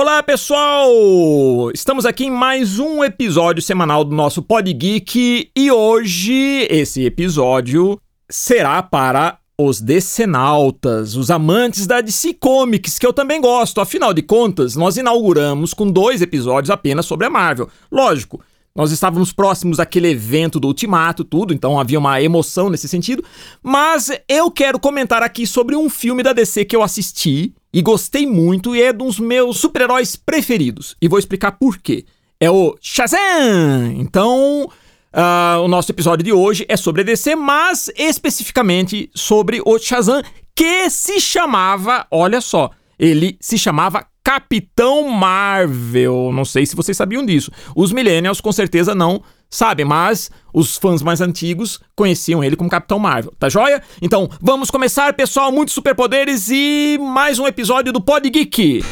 Olá pessoal! Estamos aqui em mais um episódio semanal do nosso Pod Geek e hoje esse episódio será para os decenautas, os amantes da DC Comics, que eu também gosto. Afinal de contas, nós inauguramos com dois episódios apenas sobre a Marvel. Lógico, nós estávamos próximos daquele evento do Ultimato, tudo, então havia uma emoção nesse sentido. Mas eu quero comentar aqui sobre um filme da DC que eu assisti e gostei muito e é um dos meus super-heróis preferidos. E vou explicar por quê. É o Shazam! Então, uh, o nosso episódio de hoje é sobre a DC, mas especificamente sobre o Shazam, que se chamava, olha só, ele se chamava Capitão Marvel. Não sei se vocês sabiam disso. Os Millennials com certeza não sabem, mas os fãs mais antigos conheciam ele como Capitão Marvel, tá joia? Então, vamos começar, pessoal, muitos superpoderes e mais um episódio do Pod Geek.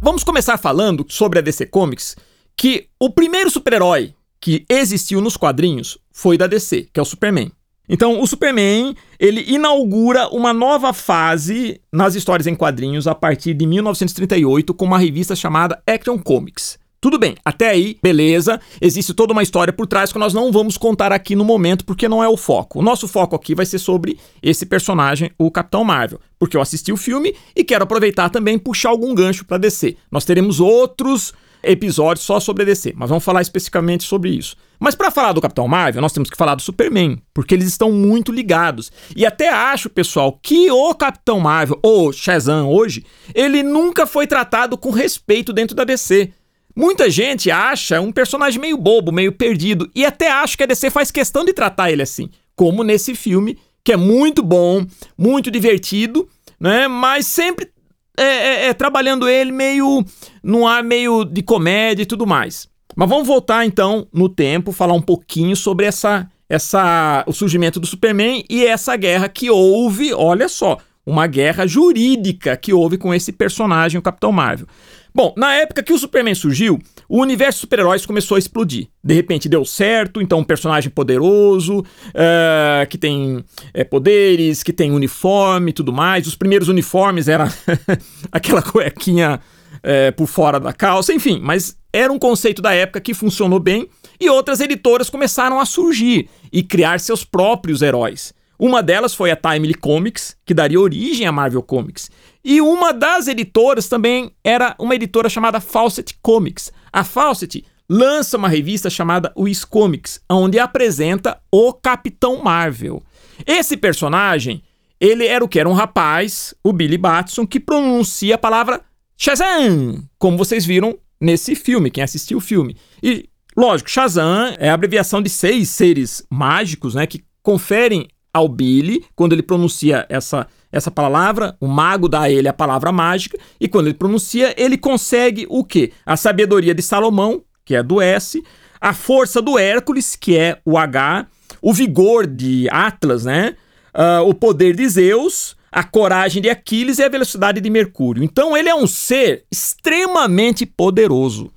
Vamos começar falando sobre a DC Comics, que o primeiro super-herói que existiu nos quadrinhos foi da DC, que é o Superman. Então, o Superman, ele inaugura uma nova fase nas histórias em quadrinhos a partir de 1938 com uma revista chamada Action Comics. Tudo bem, até aí, beleza. Existe toda uma história por trás que nós não vamos contar aqui no momento porque não é o foco. O nosso foco aqui vai ser sobre esse personagem, o Capitão Marvel, porque eu assisti o filme e quero aproveitar também puxar algum gancho para DC. Nós teremos outros episódio só sobre a DC, mas vamos falar especificamente sobre isso. Mas para falar do Capitão Marvel, nós temos que falar do Superman, porque eles estão muito ligados. E até acho, pessoal, que o Capitão Marvel, ou Shazam hoje, ele nunca foi tratado com respeito dentro da DC. Muita gente acha um personagem meio bobo, meio perdido, e até acho que a DC faz questão de tratar ele assim, como nesse filme, que é muito bom, muito divertido, né? Mas sempre é, é, é, trabalhando ele meio num ar meio de comédia e tudo mais. Mas vamos voltar então no tempo, falar um pouquinho sobre essa, essa o surgimento do Superman e essa guerra que houve, olha só, uma guerra jurídica que houve com esse personagem, o Capitão Marvel. Bom, na época que o Superman surgiu, o universo super-heróis começou a explodir. De repente deu certo, então um personagem poderoso, uh, que tem é, poderes, que tem uniforme e tudo mais. Os primeiros uniformes era aquela cuequinha é, por fora da calça, enfim, mas era um conceito da época que funcionou bem e outras editoras começaram a surgir e criar seus próprios heróis. Uma delas foi a Timely Comics, que daria origem à Marvel Comics. E uma das editoras também era uma editora chamada Fawcett Comics. A Fawcett lança uma revista chamada Wiz Comics, onde apresenta o Capitão Marvel. Esse personagem, ele era o que? Era um rapaz, o Billy Batson, que pronuncia a palavra Shazam, como vocês viram nesse filme, quem assistiu o filme. E, lógico, Shazam é a abreviação de seis seres mágicos, né, que conferem ao Billy, quando ele pronuncia essa, essa palavra, o mago dá a ele a palavra mágica, e quando ele pronuncia, ele consegue o quê? A sabedoria de Salomão, que é do S, a força do Hércules, que é o H, o vigor de Atlas, né? Uh, o poder de Zeus, a coragem de Aquiles e a velocidade de Mercúrio. Então ele é um ser extremamente poderoso.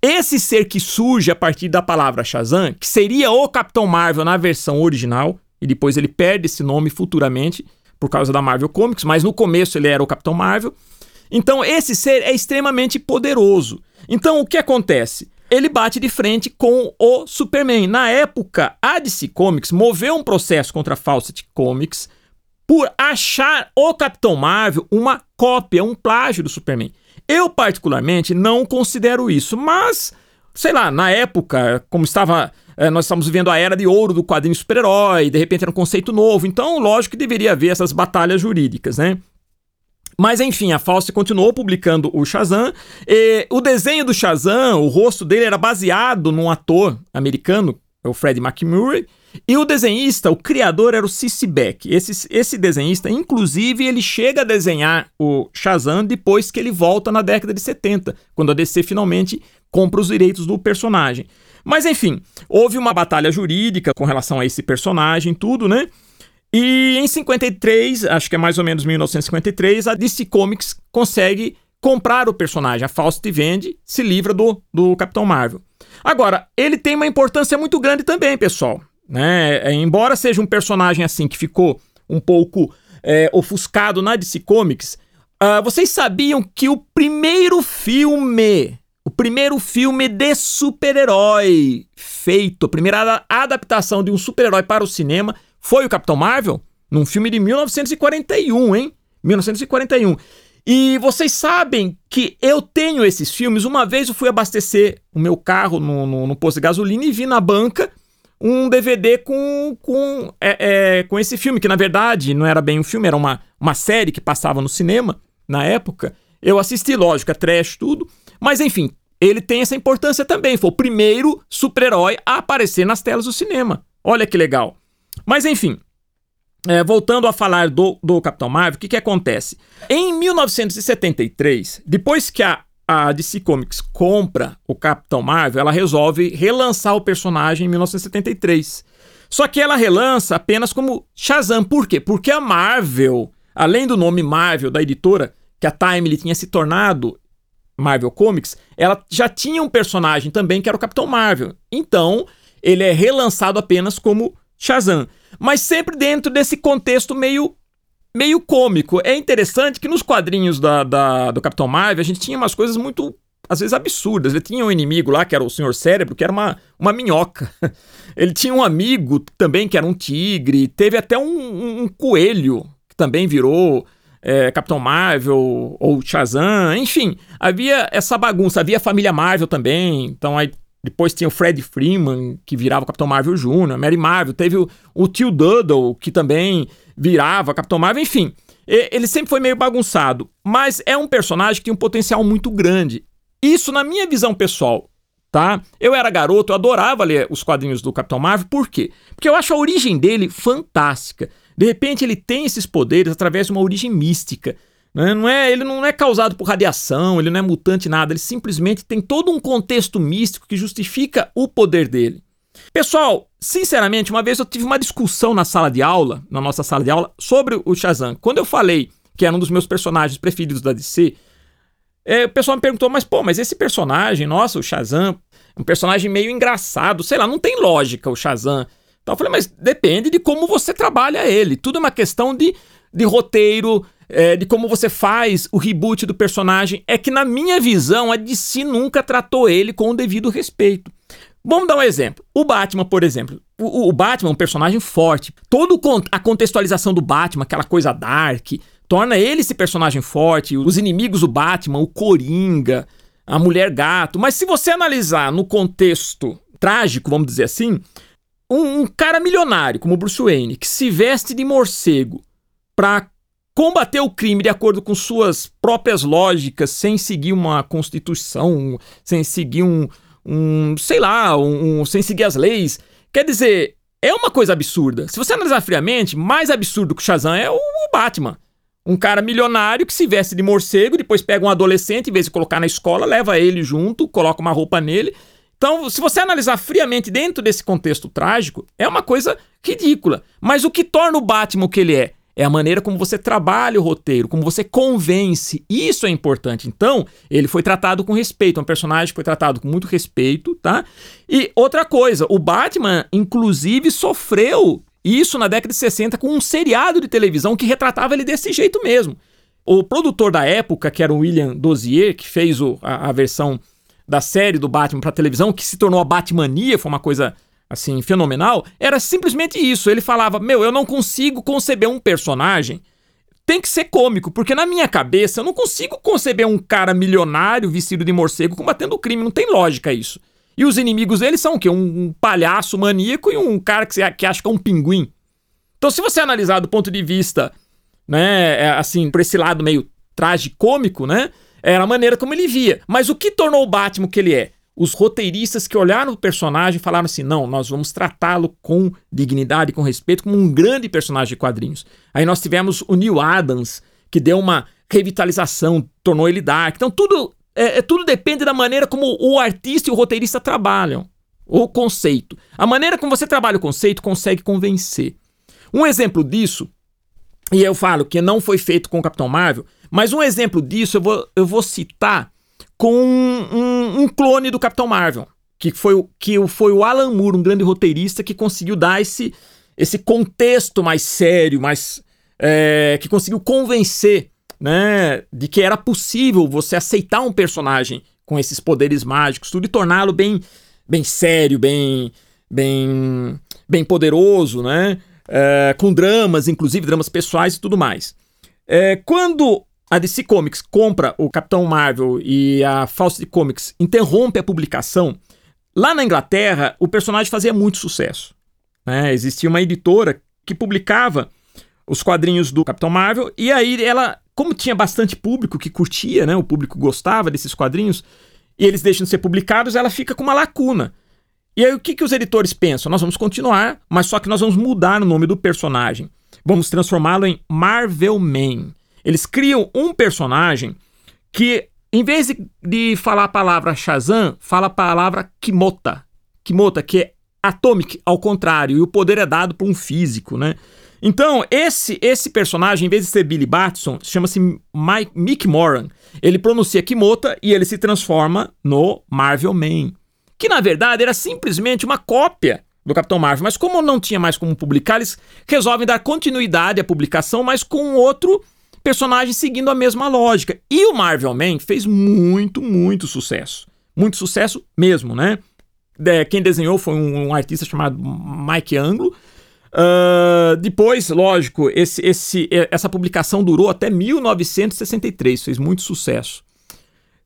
Esse ser que surge a partir da palavra Shazam, que seria o Capitão Marvel na versão original, e depois ele perde esse nome futuramente por causa da Marvel Comics, mas no começo ele era o Capitão Marvel. Então esse ser é extremamente poderoso. Então o que acontece? Ele bate de frente com o Superman. Na época, a DC Comics moveu um processo contra a Fawcett Comics por achar o Capitão Marvel uma cópia, um plágio do Superman. Eu particularmente não considero isso, mas sei lá, na época, como estava é, nós estamos vivendo a era de ouro do quadrinho super-herói, de repente era um conceito novo, então lógico que deveria haver essas batalhas jurídicas, né? Mas enfim, a Fawcett continuou publicando o Shazam. E o desenho do Shazam, o rosto dele era baseado num ator americano, o Fred McMurray. E o desenhista, o criador era o Cici Beck. Esse, esse desenhista, inclusive, ele chega a desenhar o Shazam depois que ele volta na década de 70, quando a DC finalmente compra os direitos do personagem. Mas enfim, houve uma batalha jurídica com relação a esse personagem, tudo, né? E em 53, acho que é mais ou menos 1953, a DC Comics consegue comprar o personagem. A Fawcett vende, se livra do, do Capitão Marvel. Agora, ele tem uma importância muito grande também, pessoal. Né? É, embora seja um personagem assim que ficou um pouco é, ofuscado na DC Comics, uh, vocês sabiam que o primeiro filme, primeiro filme de super-herói feito, a primeira adaptação de um super-herói para o cinema foi o Capitão Marvel? Num filme de 1941, hein? 1941. E vocês sabem que eu tenho esses filmes. Uma vez eu fui abastecer o meu carro no, no, no posto de gasolina e vi na banca um DVD com, com, é, é, com esse filme, que na verdade não era bem um filme, era uma, uma série que passava no cinema na época. Eu assisti, lógico, é trash, tudo. Mas enfim, ele tem essa importância também. Foi o primeiro super-herói a aparecer nas telas do cinema. Olha que legal. Mas enfim, é, voltando a falar do, do Capitão Marvel, o que, que acontece? Em 1973, depois que a, a DC Comics compra o Capitão Marvel, ela resolve relançar o personagem em 1973. Só que ela relança apenas como Shazam. Por quê? Porque a Marvel, além do nome Marvel da editora, que a Time tinha se tornado Marvel Comics, ela já tinha um personagem também que era o Capitão Marvel. Então, ele é relançado apenas como Shazam. Mas sempre dentro desse contexto meio meio cômico. É interessante que nos quadrinhos da, da, do Capitão Marvel a gente tinha umas coisas muito, às vezes, absurdas. Ele tinha um inimigo lá, que era o Senhor Cérebro, que era uma, uma minhoca. Ele tinha um amigo também, que era um tigre. Teve até um, um, um coelho, que também virou é, Capitão Marvel ou Shazam. Enfim, havia essa bagunça. Havia a família Marvel também. Então aí depois tinha o Fred Freeman, que virava o Capitão Marvel Jr., Mary Marvel. Teve o, o tio Duddle, que também virava Capitão Marvel. Enfim, ele sempre foi meio bagunçado. Mas é um personagem que tem um potencial muito grande. Isso na minha visão pessoal, tá? Eu era garoto, eu adorava ler os quadrinhos do Capitão Marvel. Por quê? Porque eu acho a origem dele fantástica. De repente ele tem esses poderes através de uma origem mística. Né? Não é, ele não é causado por radiação, ele não é mutante nada, ele simplesmente tem todo um contexto místico que justifica o poder dele. Pessoal, sinceramente, uma vez eu tive uma discussão na sala de aula, na nossa sala de aula, sobre o Shazam. Quando eu falei que era um dos meus personagens preferidos da DC, é, o pessoal me perguntou, mas pô, mas esse personagem, nossa, o Shazam, um personagem meio engraçado, sei lá, não tem lógica o Shazam. Então eu falei, mas depende de como você trabalha ele. Tudo é uma questão de, de roteiro, é, de como você faz o reboot do personagem, é que, na minha visão, a DC nunca tratou ele com o devido respeito. Vamos dar um exemplo. O Batman, por exemplo. O, o Batman é um personagem forte. Toda a contextualização do Batman, aquela coisa dark, torna ele esse personagem forte. Os inimigos do Batman, o Coringa, a Mulher Gato. Mas se você analisar no contexto trágico, vamos dizer assim, um, um cara milionário como Bruce Wayne, que se veste de morcego para combater o crime de acordo com suas próprias lógicas, sem seguir uma constituição, sem seguir um, um sei lá, um, um, sem seguir as leis. Quer dizer, é uma coisa absurda. Se você analisar friamente, mais absurdo que o Shazam é o, o Batman. Um cara milionário que se veste de morcego, depois pega um adolescente, em vez de colocar na escola, leva ele junto, coloca uma roupa nele. Então, se você analisar friamente dentro desse contexto trágico, é uma coisa ridícula. Mas o que torna o Batman o que ele é? É a maneira como você trabalha o roteiro, como você convence. Isso é importante. Então, ele foi tratado com respeito. É um personagem que foi tratado com muito respeito, tá? E outra coisa, o Batman, inclusive, sofreu isso na década de 60 com um seriado de televisão que retratava ele desse jeito mesmo. O produtor da época, que era o William Dozier, que fez o, a, a versão da série do Batman para televisão, que se tornou a Batmania, foi uma coisa assim, fenomenal, era simplesmente isso. Ele falava: Meu, eu não consigo conceber um personagem. Tem que ser cômico, porque na minha cabeça eu não consigo conceber um cara milionário vestido de morcego combatendo o crime. Não tem lógica isso. E os inimigos dele são o quê? Um, palhaço maníaco e um cara que, que acha que é um pinguim. Então, se você analisar do ponto de vista, né, é, assim, por esse lado meio tragicômico, né, era a maneira como ele via. Mas o que tornou o Batman que ele é? os roteiristas que olharam o personagem falaram assim: não, nós vamos tratá-lo com dignidade, com respeito, como um grande personagem de quadrinhos. Aí nós tivemos o Neil Adams, que deu uma revitalização, tornou ele dark. Então tudo, é, é, tudo depende da maneira como o artista e o roteirista trabalham. O conceito. A maneira como você trabalha o conceito consegue convencer. Um exemplo disso, e eu falo que não foi feito com o Capitão Marvel, mas um exemplo disso eu vou, eu vou citar com um, um, clone do Capitão Marvel. que foi, que foi o Alan Moore, um grande roteirista, que conseguiu dar esse, esse contexto mais sério, mais é, que conseguiu convencer né, de que era possível você aceitar um personagem com esses poderes mágicos, tudo e torná-lo bem, bem sério, bem, bem, bem poderoso, né? É, com dramas, inclusive dramas pessoais e tudo mais. É, quando a DC Comics compra o Capitão Marvel e a Fawcett Comics interrompe a publicação, lá na Inglaterra o personagem fazia muito sucesso. Né? Existia uma editora que publicava os quadrinhos do Capitão Marvel e aí ela, como tinha bastante público que curtia, né? o público gostava desses quadrinhos, e eles deixam de ser publicados, ela fica com uma lacuna. E aí o que, que os editores pensam? Nós vamos continuar, mas só que nós vamos mudar o nome do personagem. Vamos transformá-lo em Marvel Man. Eles criam um personagem que, em vez de, falar a palavra Shazam, fala a palavra Kimota. Kimota, que é Atomic, ao contrário, e o poder é dado por um físico, né? Então, esse esse personagem, em vez de ser Billy Batson, chama-se Mick Moran. Ele pronuncia Kimota e ele se transforma no Marvel Man. Que na verdade era simplesmente uma cópia do Capitão Marvel. Mas como não tinha mais como publicar, eles resolvem dar continuidade à publicação, mas com outro personagem seguindo a mesma lógica. E o Marvel Man fez muito, muito sucesso. Muito sucesso mesmo, né? É, quem desenhou foi um, um, artista chamado Mike Anglo. Uh, depois, lógico, esse, esse, essa publicação durou até 1963, fez muito sucesso.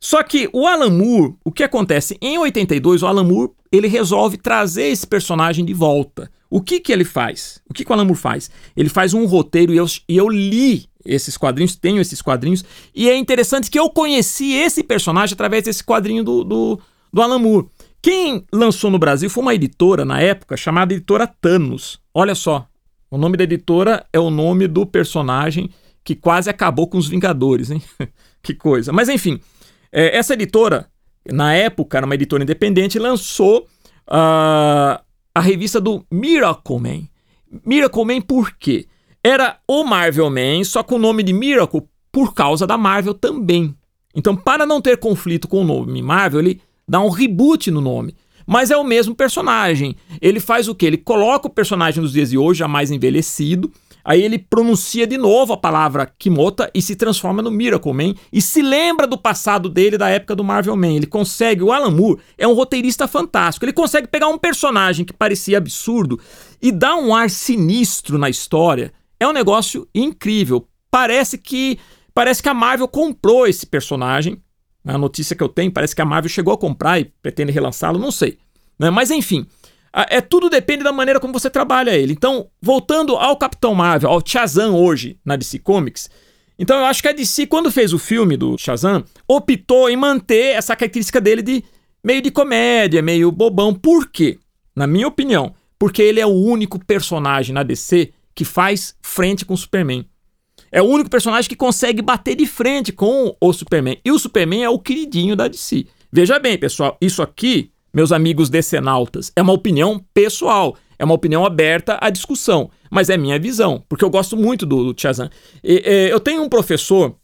Só que o Alan Moore, o que acontece? Em 82, o Alan Moore ele resolve trazer esse personagem de volta. O que, que ele faz? O que, que o Alan Moore faz? Ele faz um roteiro e eu, e eu li esses quadrinhos, tenho esses quadrinhos, e é interessante que eu conheci esse personagem através desse quadrinho do, do, do Alan Moore. Quem lançou no Brasil foi uma editora na época chamada Editora Thanos. Olha só, o nome da editora é o nome do personagem que quase acabou com os Vingadores, hein? que coisa. Mas enfim, é, essa editora, na época, era uma editora independente, lançou uh, a revista do Miracle Man. Miracle Man por quê? Era o Marvel Man, só com o nome de Miracle por causa da Marvel também. Então, para não ter conflito com o nome Marvel, ele dá um reboot no nome. Mas é o mesmo personagem. Ele faz o que? Ele coloca o personagem dos dias de hoje, já mais envelhecido, Aí ele pronuncia de novo a palavra Kimota e se transforma no Miracle Man e se lembra do passado dele da época do Marvel Man. Ele consegue, o Alan Moore é um roteirista fantástico. Ele consegue pegar um personagem que parecia absurdo e dar um ar sinistro na história. É um negócio incrível. Parece que parece que a Marvel comprou esse personagem. A notícia que eu tenho parece que a Marvel chegou a comprar e pretende relançá-lo, não sei. Né? Mas enfim, é tudo depende da maneira como você trabalha ele. Então, voltando ao Capitão Marvel, ao Shazam hoje na DC Comics, então eu acho que a DC, quando fez o filme do Shazam, optou em manter essa característica dele de meio de comédia, meio bobão. Por quê? Na minha opinião, porque ele é o único personagem na DC que faz frente com o Superman. É o único personagem que consegue bater de frente com o Superman. E o Superman é o queridinho da DC. Veja bem, pessoal, isso aqui meus amigos decenautas. É uma opinião pessoal, é uma opinião aberta à discussão, mas é minha visão, porque eu gosto muito do, do. E, e, eu tenho um professor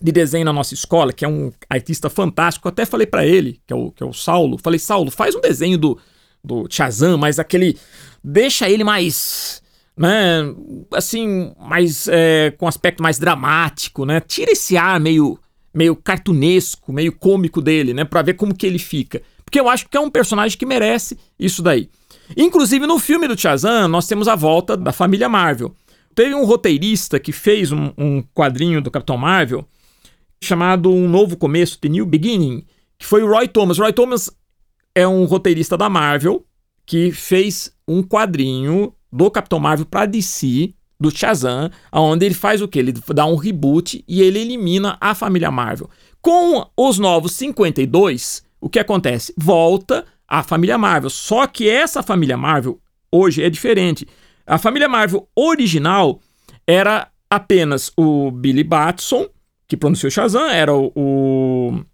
de desenho na nossa escola, que é um artista fantástico, eu até falei para ele, que é, o, que é o Saulo, falei, Saulo, faz um desenho do, do Chazan, mas aquele... deixa ele mais... Né, assim, mais é, com aspecto mais dramático, né? Tira esse ar meio meio cartunesco, meio cômico dele, né, para ver como que ele fica. Porque eu acho que é um personagem que merece isso daí. Inclusive, no filme do Shazam, nós temos a volta da família Marvel. Teve um roteirista que fez um, um quadrinho do Capitão Marvel chamado Um Novo Começo, The New Beginning, que foi o Roy Thomas. Roy Thomas é um roteirista da Marvel que fez um quadrinho do Capitão Marvel para DC, do Shazam, onde ele faz o que? Ele dá um reboot e ele elimina a família Marvel. Com os novos 52, o que acontece? Volta a família Marvel. Só que essa família Marvel hoje é diferente. A família Marvel original era apenas o Billy Batson, que pronunciou Shazam, era o, o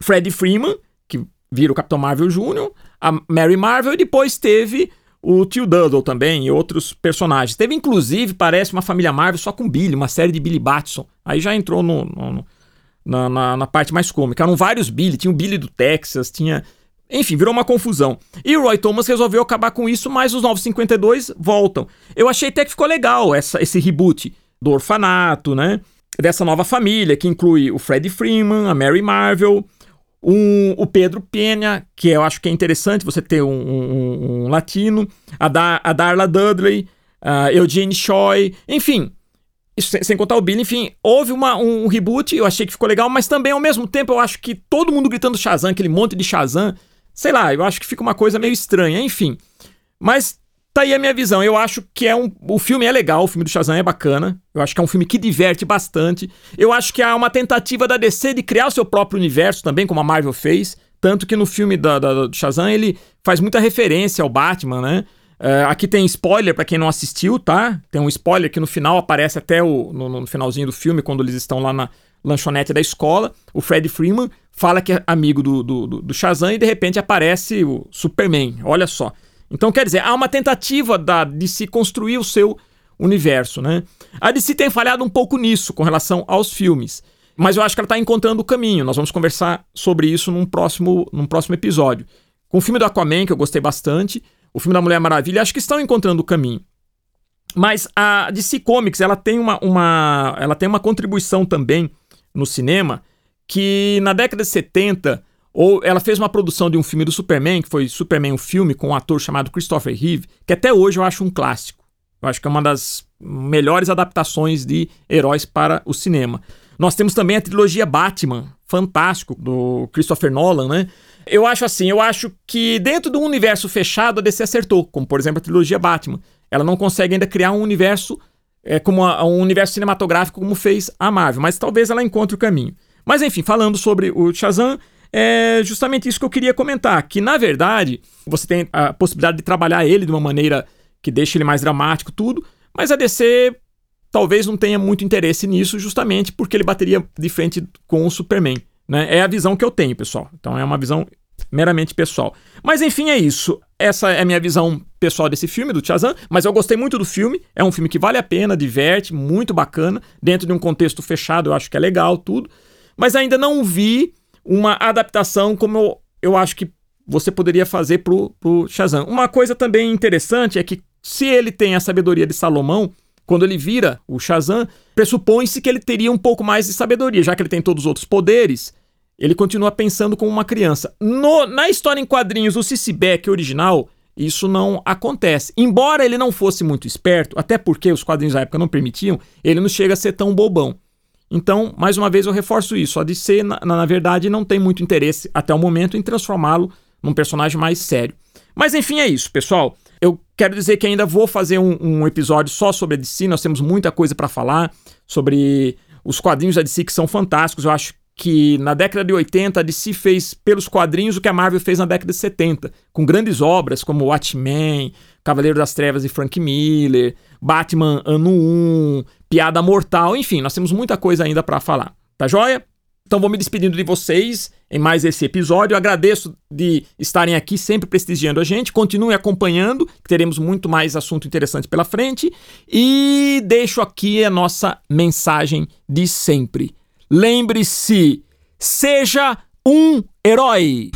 Fred Freeman, que vira o Capitão Marvel Jr., a Mary Marvel, e depois teve o tio Duddle também e outros personagens. Teve, inclusive, parece uma família Marvel só com Billy, uma série de Billy Batson. Aí já entrou no, no, na, na, na, parte mais cômica. Eram vários Billy, tinha o Billy do Texas, tinha. Enfim, virou uma confusão. E o Roy Thomas resolveu acabar com isso, mas os Novos 52 voltam. Eu achei até que ficou legal essa, esse reboot do orfanato, né? Dessa nova família, que inclui o Freddie Freeman, a Mary Marvel, um, o Pedro Penha, que eu acho que é interessante você ter um, um, um latino, a, da, a Darla Dudley, a Eugene Choi, enfim. Isso sem, sem, contar o Billy, enfim, houve uma, um reboot, eu achei que ficou legal, mas também ao mesmo tempo eu acho que todo mundo gritando Shazam, aquele monte de Shazam, sei lá, eu acho que fica uma coisa meio estranha, enfim. Mas tá aí a minha visão. Eu acho que é um. O filme é legal, o filme do Shazam é bacana. Eu acho que é um filme que diverte bastante. Eu acho que há uma tentativa da DC de criar o seu próprio universo também, como a Marvel fez. Tanto que no filme da, da, do Shazam ele faz muita referência ao Batman, né? Uh, aqui tem spoiler para quem não assistiu, tá? Tem um spoiler que no final aparece até o, no, no, finalzinho do filme, quando eles estão lá na lanchonete da escola. O Fred Freeman fala que é amigo do, do, do Shazam e de repente aparece o Superman. Olha só. Então, quer dizer, há uma tentativa da, de se construir o seu universo, né? A DC tem falhado um pouco nisso com relação aos filmes. Mas eu acho que ela está encontrando o caminho. Nós vamos conversar sobre isso num próximo, num próximo episódio. Com o filme do Aquaman, que eu gostei bastante, o filme da Mulher Maravilha, acho que estão encontrando o caminho. Mas a DC Comics, ela tem uma, uma, ela tem uma contribuição também no cinema que na década de 70, ou ela fez uma produção de um filme do Superman, que foi Superman, um filme com um ator chamado Christopher Reeve, que até hoje eu acho um clássico. Eu acho que é uma das melhores adaptações de heróis para o cinema. Nós temos também a trilogia Batman, fantástico, do Christopher Nolan, né? Eu acho assim, eu acho que dentro do universo fechado a DC acertou, como por exemplo a trilogia Batman. Ela não consegue ainda criar um universo é, como a, um universo cinematográfico como fez a Marvel, mas talvez ela encontre o caminho. Mas enfim, falando sobre o Shazam, é justamente isso que eu queria comentar, que na verdade você tem a possibilidade de trabalhar ele de uma maneira que deixe ele mais dramático, tudo, mas a DC talvez não tenha muito interesse nisso, justamente porque ele bateria de frente com o Superman. Né? É a visão que eu tenho, pessoal. Então é uma visão meramente pessoal. Mas enfim, é isso. Essa é a minha visão pessoal desse filme, do Shazam, mas eu gostei muito do filme. É um filme que vale a pena, diverte, muito bacana. Dentro de um contexto fechado, eu acho que é legal, tudo. Mas ainda não vi uma adaptação como eu, eu acho que você poderia fazer pro, pro Shazam. Uma coisa também interessante é que se ele tem a sabedoria de Salomão, quando ele vira o Shazam, pressupõe-se que ele teria um pouco mais de sabedoria, já que ele tem todos os outros poderes. Ele continua pensando como uma criança. No, na história em quadrinhos do Cici Beck original, isso não acontece. Embora ele não fosse muito esperto, até porque os quadrinhos da época não permitiam, ele não chega a ser tão bobão. Então, mais uma vez, eu reforço isso. A DC, na, na verdade, não tem muito interesse até o momento em transformá-lo num personagem mais sério. Mas enfim, é isso, pessoal. Eu quero dizer que ainda vou fazer um, um episódio só sobre a DC. Nós temos muita coisa para falar sobre os quadrinhos da DC que são fantásticos. Eu acho que na década de 80 a DC fez pelos quadrinhos o que a Marvel fez na década de 70, com grandes obras como Watchmen, Cavaleiro das Trevas de Frank Miller, Batman Ano 1, Piada Mortal, enfim, nós temos muita coisa ainda para falar. Tá joia? Então vou me despedindo de vocês em mais esse episódio. Eu agradeço de estarem aqui sempre prestigiando a gente. Continue acompanhando, que teremos muito mais assunto interessante pela frente. E deixo aqui a nossa mensagem de sempre. Lembre-se, seja um herói.